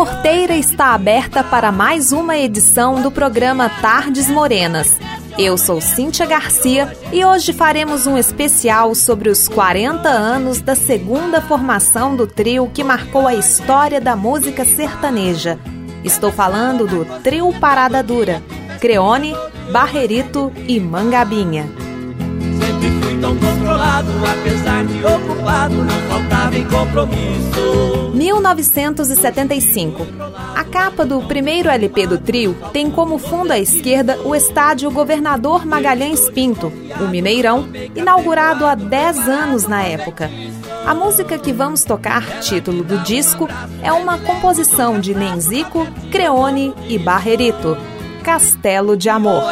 porteira está aberta para mais uma edição do programa Tardes Morenas. Eu sou Cíntia Garcia e hoje faremos um especial sobre os 40 anos da segunda formação do trio que marcou a história da música sertaneja. Estou falando do Trio Parada Dura, Creone, Barrerito e Mangabinha apesar de ocupado, não faltava em compromisso. 1975. A capa do primeiro LP do trio tem como fundo à esquerda o estádio Governador Magalhães Pinto, o Mineirão, inaugurado há 10 anos na época. A música que vamos tocar, título do disco, é uma composição de Nenzico, Creone e Barrerito, Castelo de Amor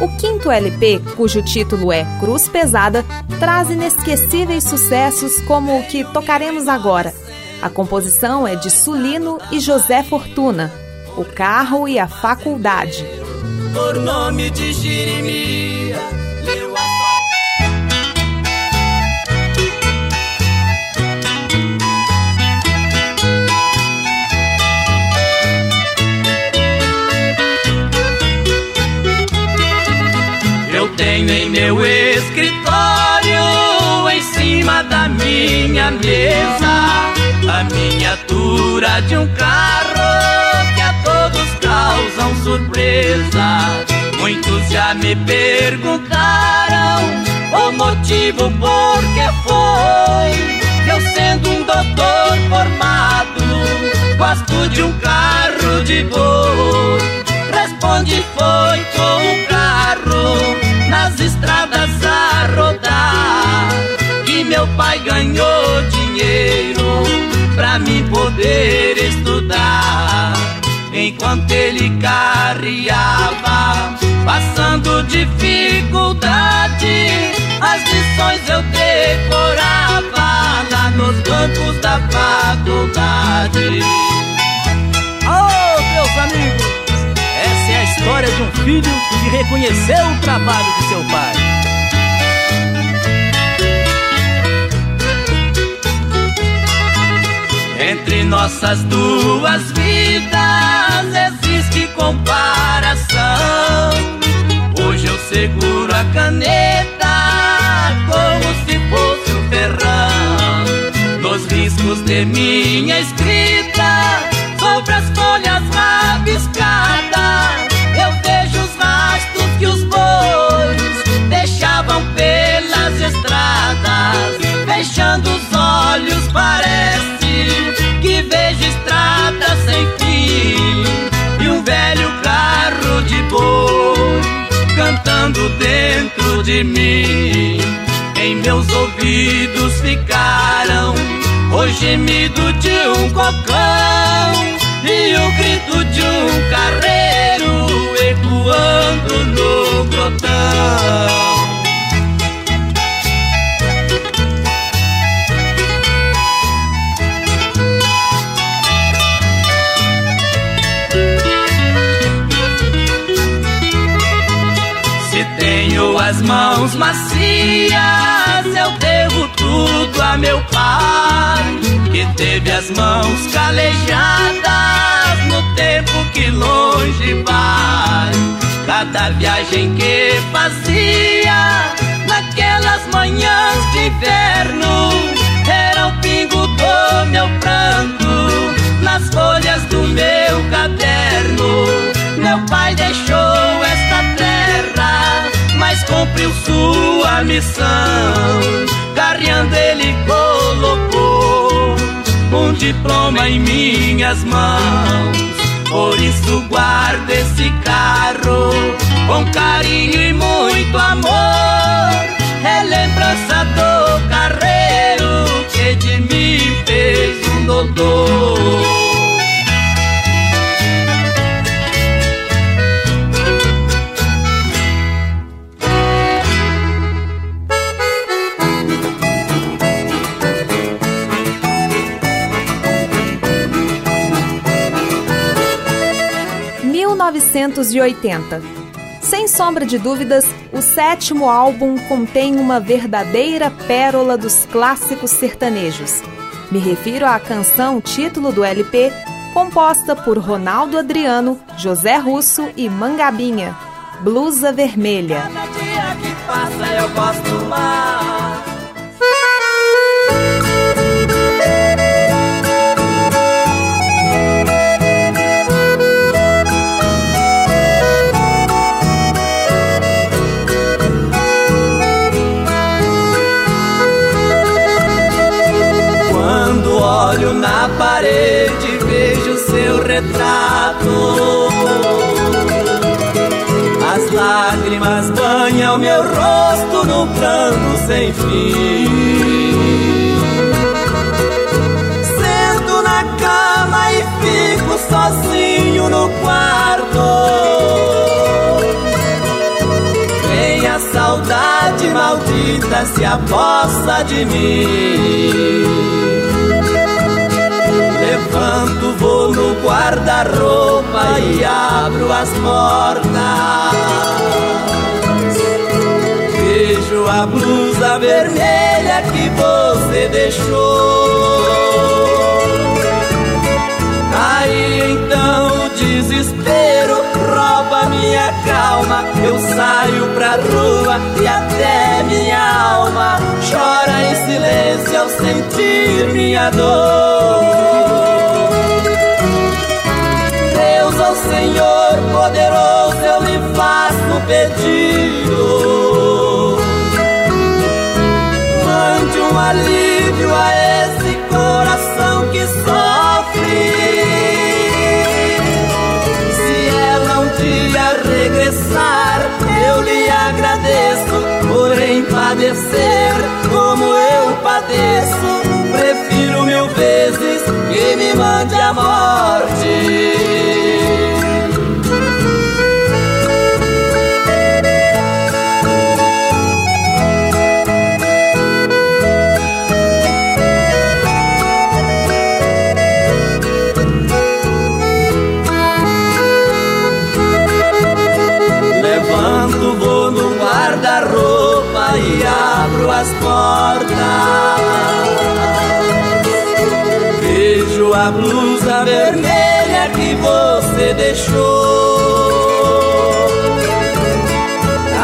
O quinto LP, cujo título é Cruz Pesada, traz inesquecíveis sucessos como o que tocaremos agora. A composição é de Sulino e José Fortuna, O Carro e a Faculdade. Por nome de Jeremias tenho em meu escritório, em cima da minha mesa a miniatura de um carro que a todos causam surpresa. Muitos já me perguntaram o motivo por que foi. Eu sendo um doutor formado, gosto de um carro de boi. Responde foi com meu pai ganhou dinheiro pra mim poder estudar. Enquanto ele carreava, passando dificuldade, as lições eu decorava lá nos bancos da faculdade. Oh, meus amigos, essa é a história de um filho que reconheceu o trabalho de seu pai. Entre nossas duas vidas existe comparação. Hoje eu seguro a caneta como se fosse um ferrão. Nos riscos de minha escrita sobre as folhas rabiscadas, eu vejo os rastros que os bois deixavam pelas estradas, fechando os olhos parece sem fim e um velho carro de boi cantando dentro de mim. Em meus ouvidos ficaram o gemido de um cocão e o grito de um carreiro ecoando no grotão. Mãos macias, eu devo tudo a meu pai, que teve as mãos calejadas no tempo que longe vai. Cada viagem que fazia, naquelas manhãs de inverno, era o pingo do meu pranto nas folhas do meu caderno. Meu pai deixou cumpriu sua missão. Carreando ele colocou um diploma em minhas mãos. Por isso guardo esse carro com carinho e muito amor. É lembrança do carreiro que de mim fez um doutor. 1980. Sem sombra de dúvidas, o sétimo álbum contém uma verdadeira pérola dos clássicos sertanejos. Me refiro à canção título do LP, composta por Ronaldo Adriano, José Russo e Mangabinha, Blusa Vermelha. Parede vejo seu retrato. As lágrimas banham meu rosto no pranto sem fim. Sento na cama e fico sozinho no quarto. Vem a saudade maldita se aposta de mim. Vou no guarda-roupa e abro as portas. Vejo a blusa vermelha que você deixou. Aí então o desespero rouba minha calma. Eu saio pra rua e até minha alma chora em silêncio ao minha dor. Poderoso, eu lhe faço pedido. Mande um alívio a esse coração que sofre. Se ela um dia regressar, eu lhe agradeço porém padecer você deixou.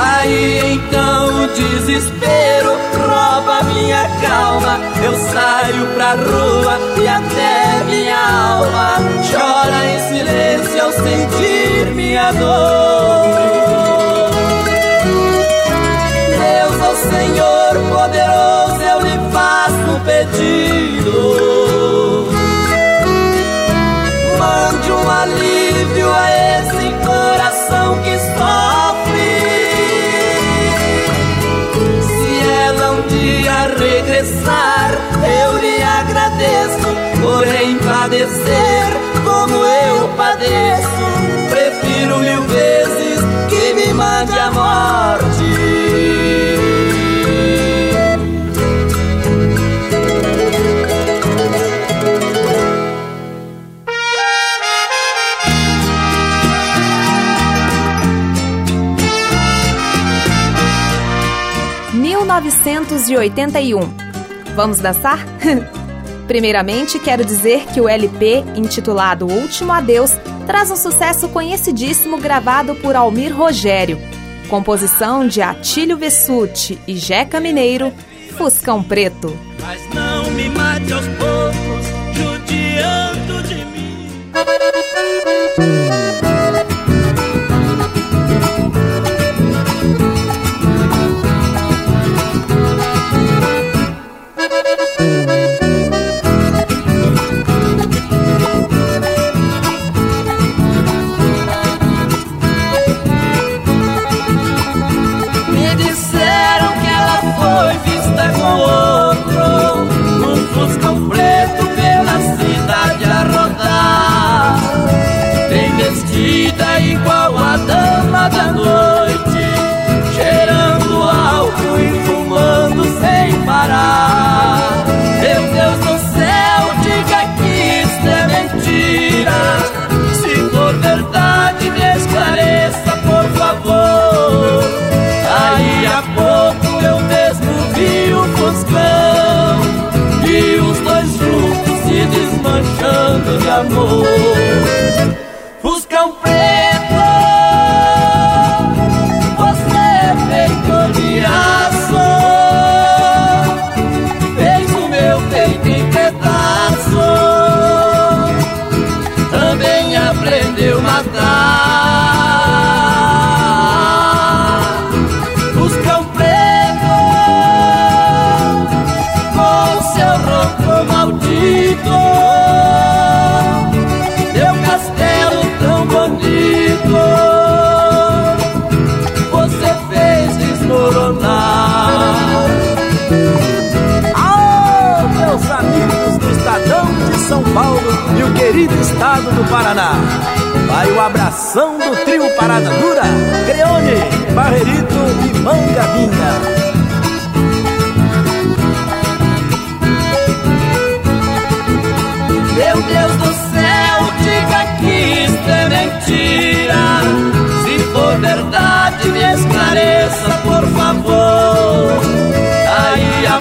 Aí então o desespero rouba minha calma. Eu saio pra rua e até minha alma chora em silêncio ao sentir minha dor. Senhor poderoso, eu lhe faço um alívio a esse 1981. Vamos dançar? Primeiramente, quero dizer que o LP, intitulado Último Adeus, traz um sucesso conhecidíssimo gravado por Almir Rogério. Composição de Atílio Vessuti e Jeca Mineiro, Fuscão Preto. Mas não me mate aos de amor. Paraná. Vai o abração do trio Parada Dura, Creone, Barrerito e Mangavinha. Meu Deus do céu, diga que isto é mentira. Se for verdade, me esclareça, por favor. Aí a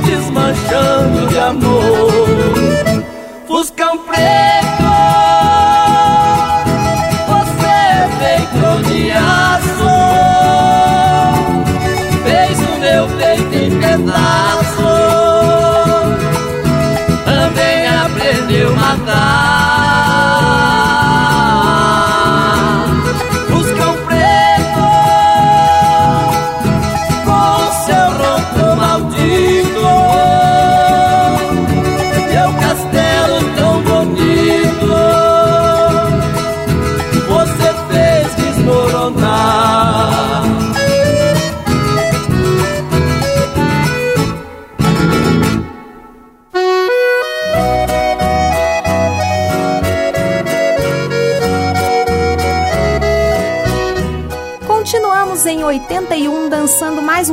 desmanchando de amor.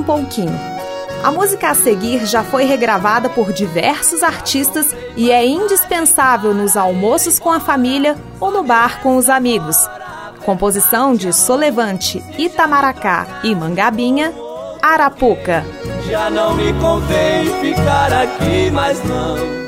Um pouquinho. A música a seguir já foi regravada por diversos artistas e é indispensável nos almoços com a família ou no bar com os amigos. Composição de Solevante, Itamaracá e Mangabinha, Arapuca. Já não me convém ficar aqui não.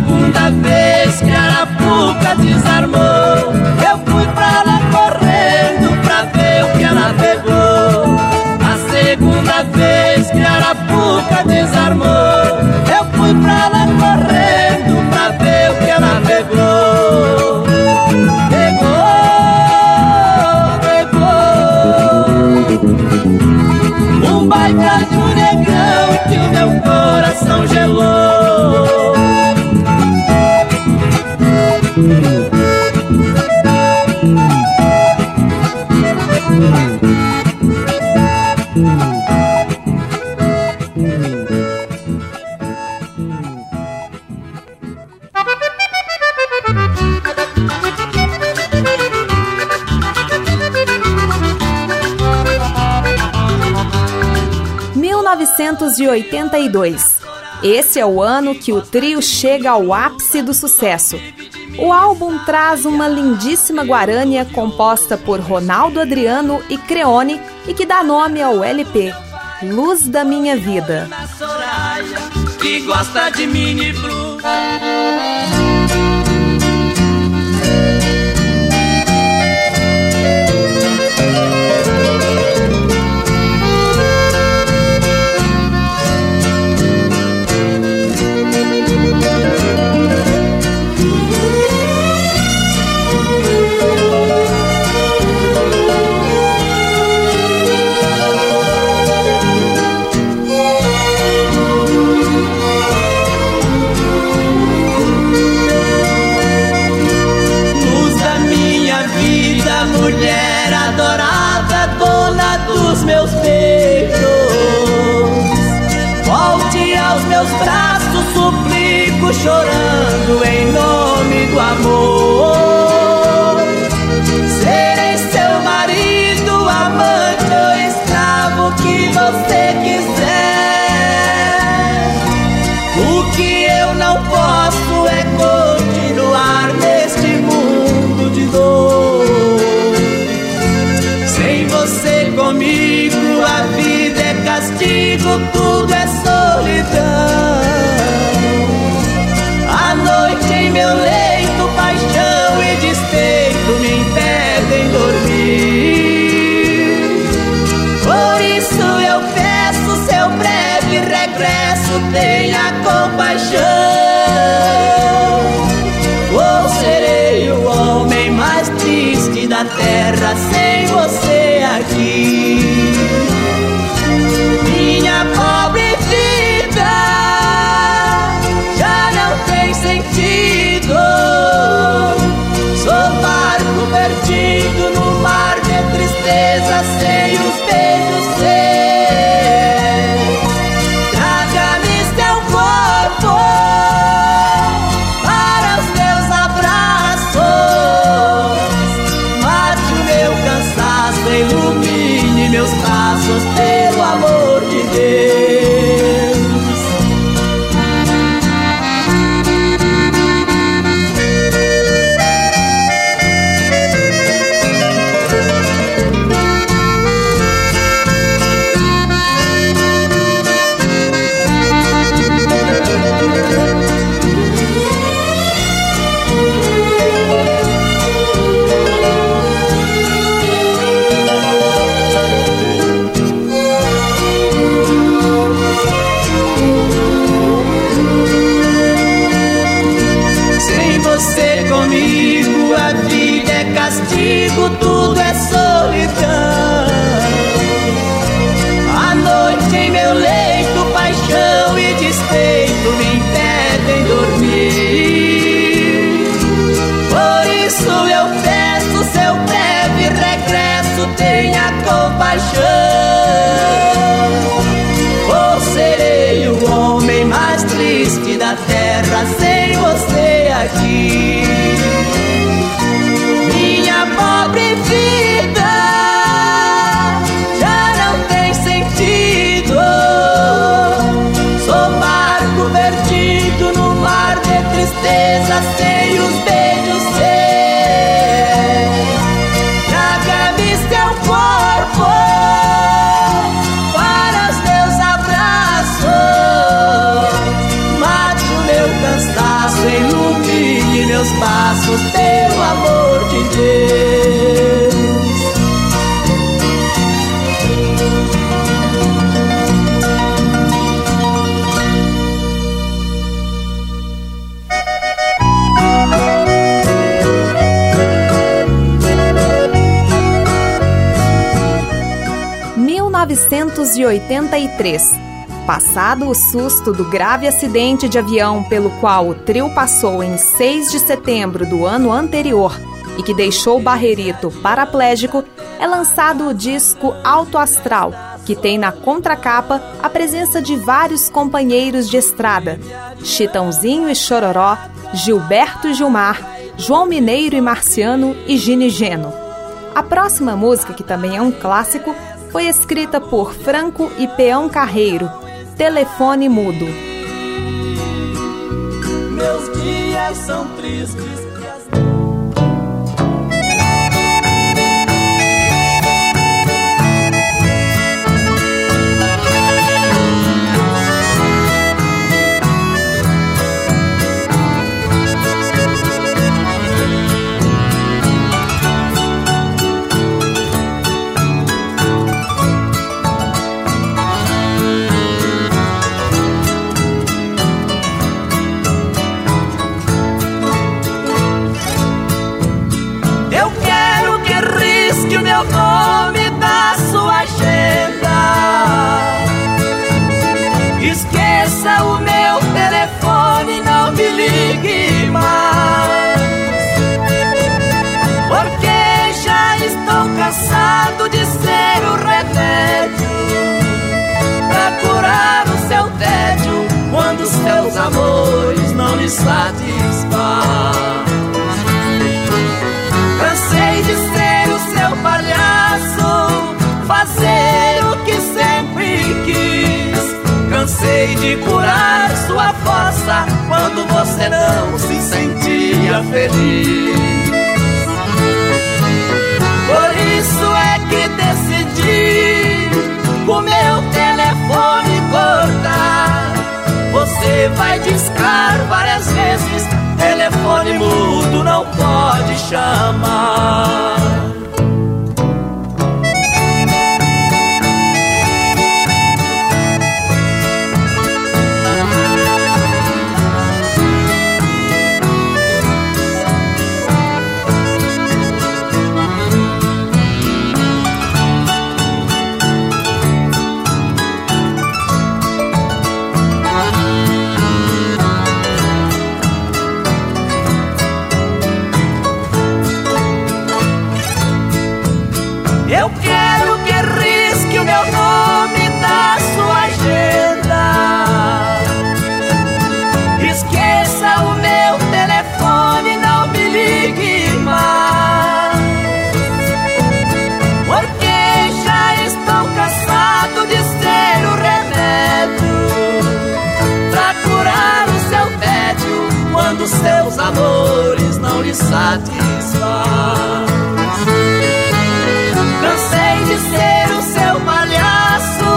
Segunda vez que a 1982. Esse é o ano que o trio chega ao ápice do sucesso. O álbum traz uma lindíssima guarânia composta por Ronaldo Adriano e Creone e que dá nome ao LP, Luz da Minha Vida. que gosta de mini. Comigo, a vida é castigo, tudo é solidão. A noite em meu leito, paixão e despeito me impedem dormir. Por isso eu peço seu breve regresso, tenha compaixão. Ou serei o homem mais triste da terra sem você sem os beijos seus. 1983. Passado o susto do grave acidente de avião pelo qual o trio passou em 6 de setembro do ano anterior e que deixou Barrerito paraplégico, é lançado o disco Alto Astral, que tem na contracapa a presença de vários companheiros de estrada: Chitãozinho e Chororó, Gilberto e Gilmar, João Mineiro e Marciano e Gine Geno. A próxima música, que também é um clássico, foi escrita por Franco e Peão Carreiro, Telefone Mudo. Meus dias são tristes. Seus amores não lhe satisfazem. Cansei de ser o seu palhaço, fazer o que sempre quis. Cansei de curar sua fossa quando você não se sentia feliz. Por isso é que decidi o meu cortar. Você vai discar várias vezes, telefone mudo não pode chamar. Lhe satisfazem. Cansei de ser o seu palhaço,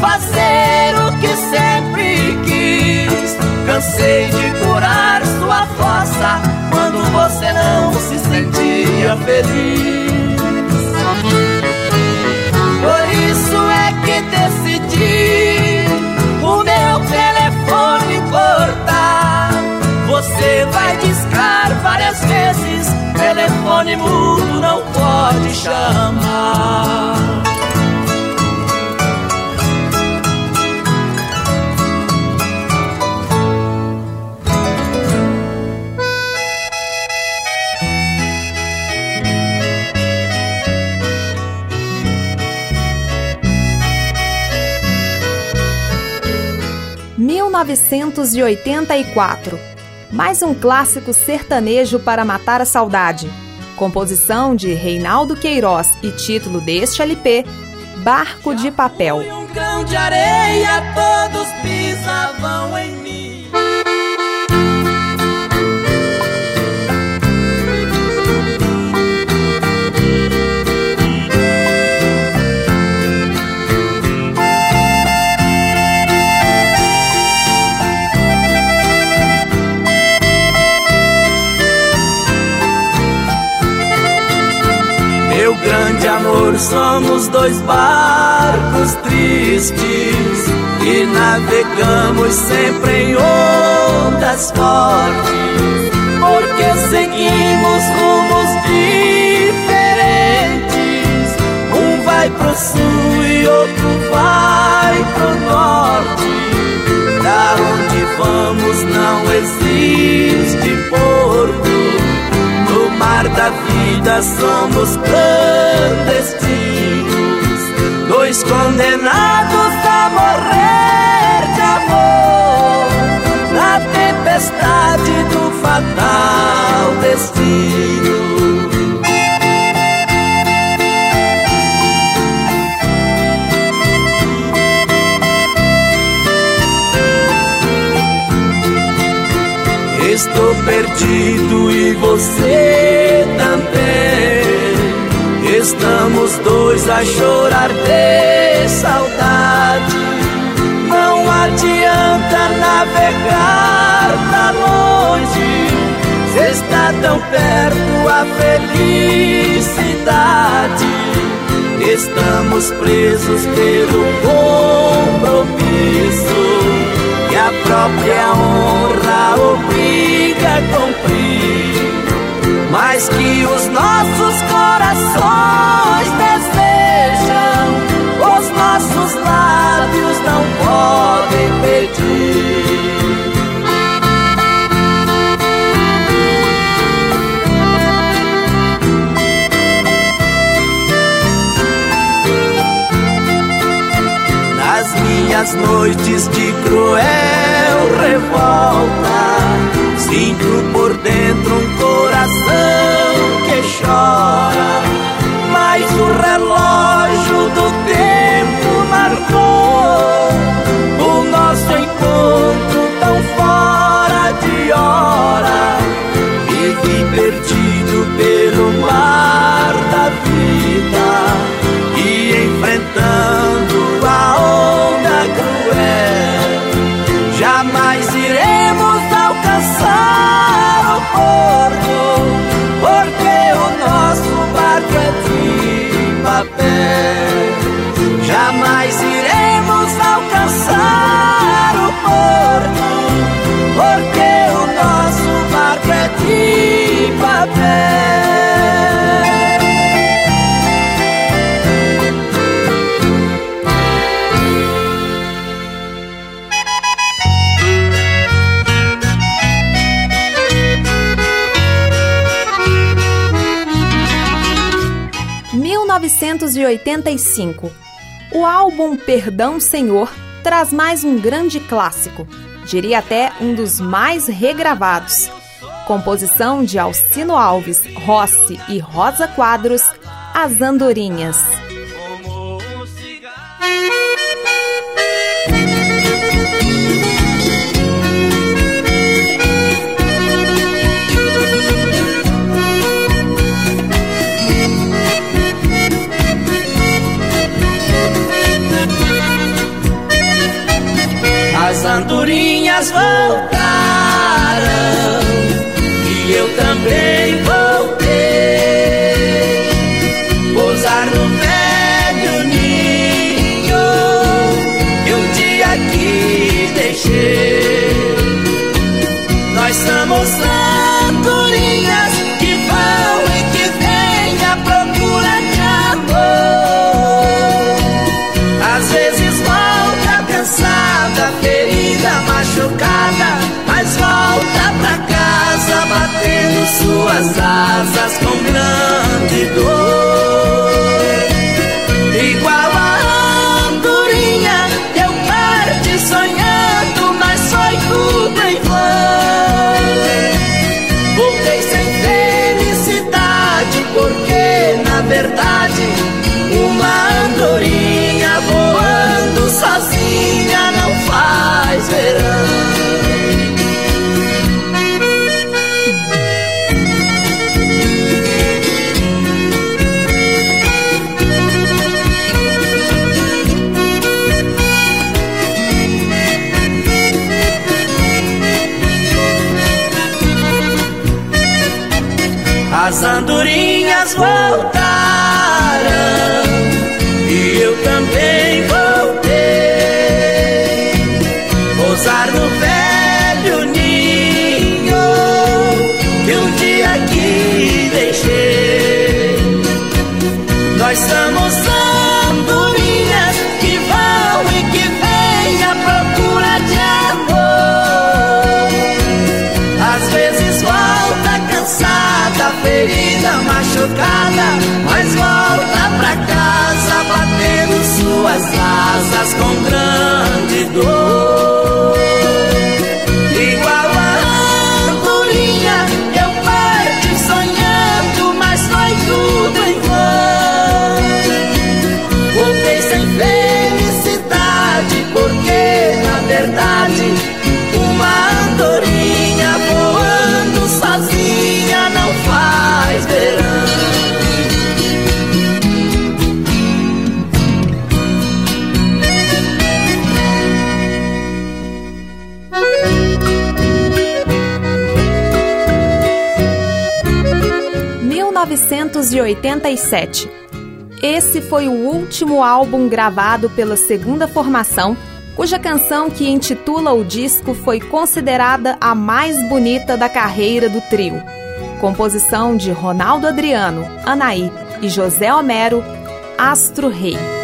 fazer o que sempre quis. Cansei de curar sua fossa quando você não se sentia feliz. ligar várias vezes, telefone mudo não pode chamar. Novecentos e oitenta e quatro mais um clássico sertanejo para matar a saudade. Composição de Reinaldo Queiroz e título deste LP, Barco de Papel. Um de areia, todos pisavam em amor somos dois barcos tristes que navegamos sempre em ondas fortes, porque seguimos rumos diferentes. Um vai pro sul e outro vai pro norte. Da onde vamos não existe porto mar da vida somos clandestinos, dois condenados a morrer de amor na tempestade do fatal destino. Estou perdido e você a chorar de saudade. Não adianta navegar pra longe. Se está tão perto a felicidade. Estamos presos pelo compromisso que a própria honra obriga a cumprir, minhas noites de cruel revolta. Sinto por dentro um coração que chora, mas o relógio O álbum Perdão Senhor traz mais um grande clássico, diria até um dos mais regravados. Composição de Alcino Alves, Rossi e Rosa Quadros, As Andorinhas. As andorinhas voltaram batendo suas asas com grande andorinhas voltarão e eu também voltei pousar no velho ninho que um dia aqui deixei. Nós somos andorinhas que vão e que vêm à procura de amor. Às vezes volta cansada, ferida, machucada, mas volta pra casa batendo suas asas com grande 1987. Esse foi o último álbum gravado pela segunda formação, cuja canção que intitula o disco foi considerada a mais bonita da carreira do trio. Composição de Ronaldo Adriano, Anaí e José Homero, Astro Rei.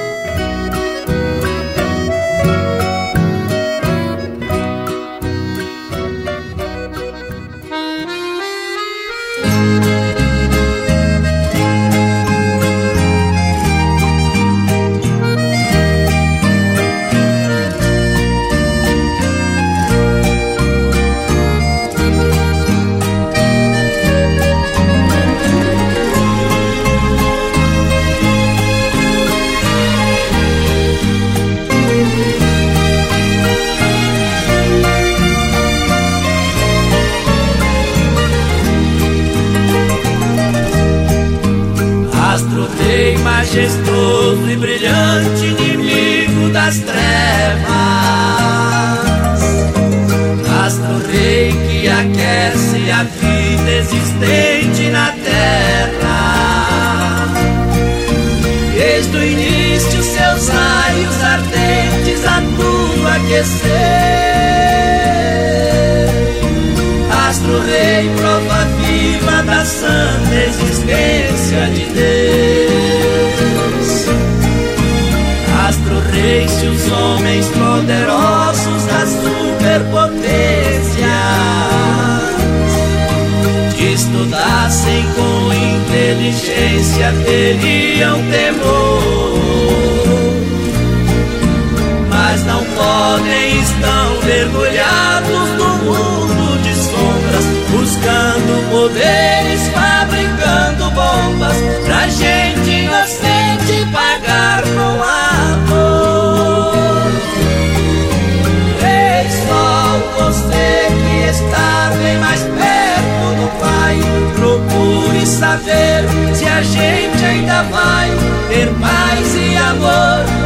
Deus. Astro Rei, se os homens poderosos da superpotência estudassem com inteligência, teriam temor. Mas não podem, estão mergulhados no mundo de sombras, buscando poderes, fabricando bombas, saber se a gente ainda vai ter paz e amor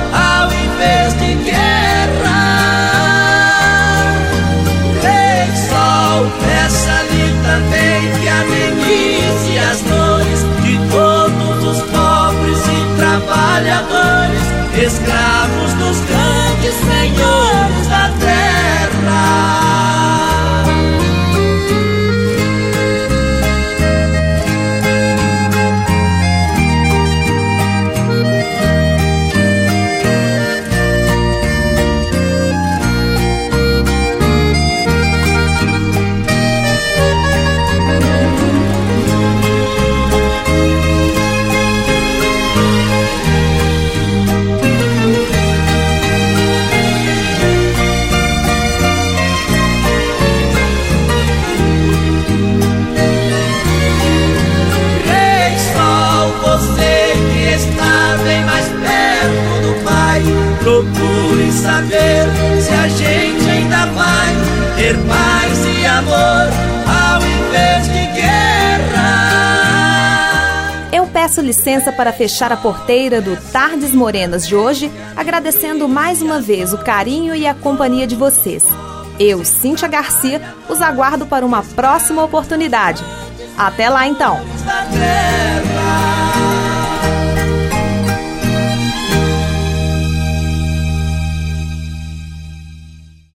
para fechar a porteira do Tardes Morenas de hoje, agradecendo mais uma vez o carinho e a companhia de vocês. Eu, Cíntia Garcia, os aguardo para uma próxima oportunidade. Até lá então!